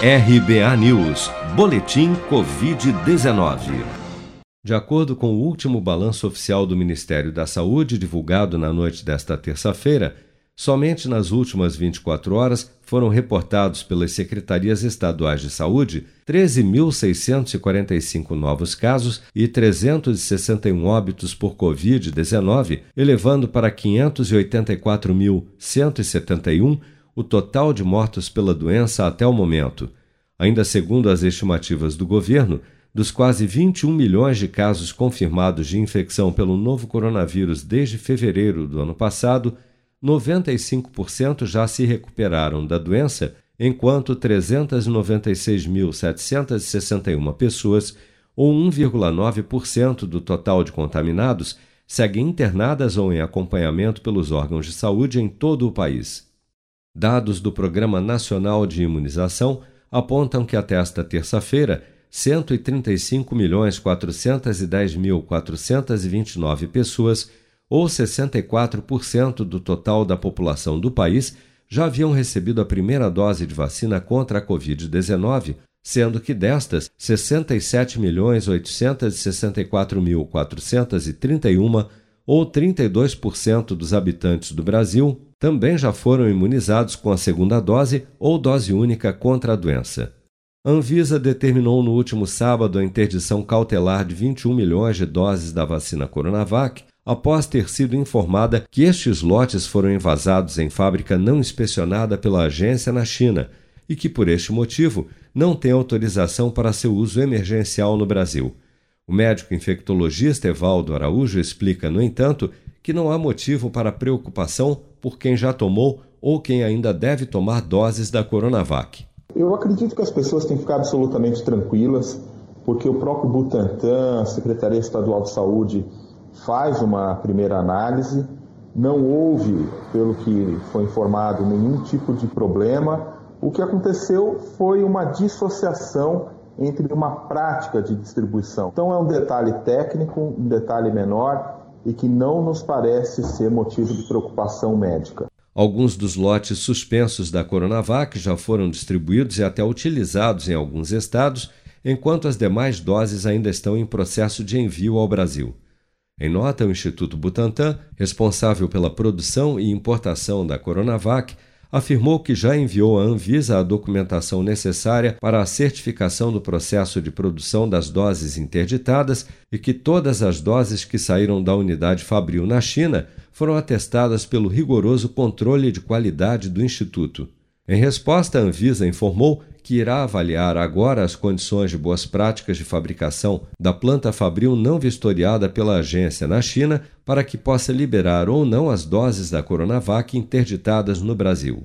RBA News, Boletim Covid-19. De acordo com o último balanço oficial do Ministério da Saúde, divulgado na noite desta terça-feira, somente nas últimas 24 horas foram reportados pelas secretarias estaduais de saúde 13.645 novos casos e 361 óbitos por Covid-19, elevando para 584.171 o total de mortos pela doença até o momento. Ainda segundo as estimativas do governo, dos quase 21 milhões de casos confirmados de infecção pelo novo coronavírus desde fevereiro do ano passado, 95% já se recuperaram da doença, enquanto 396.761 pessoas, ou 1,9% do total de contaminados, seguem internadas ou em acompanhamento pelos órgãos de saúde em todo o país. Dados do Programa Nacional de Imunização apontam que até esta terça-feira, 135.410.429 pessoas, ou 64% do total da população do país, já haviam recebido a primeira dose de vacina contra a Covid-19, sendo que destas, 67.864.431, ou 32% dos habitantes do Brasil, também já foram imunizados com a segunda dose ou dose única contra a doença. A Anvisa determinou no último sábado a interdição cautelar de 21 milhões de doses da vacina Coronavac, após ter sido informada que estes lotes foram envasados em fábrica não inspecionada pela agência na China e que, por este motivo, não tem autorização para seu uso emergencial no Brasil. O médico infectologista Evaldo Araújo explica, no entanto, que não há motivo para preocupação por quem já tomou ou quem ainda deve tomar doses da Coronavac. Eu acredito que as pessoas têm que ficar absolutamente tranquilas, porque o próprio Butantan, a Secretaria Estadual de Saúde, faz uma primeira análise. Não houve, pelo que foi informado, nenhum tipo de problema. O que aconteceu foi uma dissociação entre uma prática de distribuição. Então é um detalhe técnico, um detalhe menor, e que não nos parece ser motivo de preocupação médica. Alguns dos lotes suspensos da Coronavac já foram distribuídos e até utilizados em alguns estados, enquanto as demais doses ainda estão em processo de envio ao Brasil. Em nota, o Instituto Butantan, responsável pela produção e importação da Coronavac, afirmou que já enviou à Anvisa a documentação necessária para a certificação do processo de produção das doses interditadas e que todas as doses que saíram da unidade Fabril na China foram atestadas pelo rigoroso controle de qualidade do Instituto. Em resposta, a Anvisa informou que irá avaliar agora as condições de boas práticas de fabricação da planta Fabril não vistoriada pela agência na China para que possa liberar ou não as doses da Coronavac interditadas no Brasil.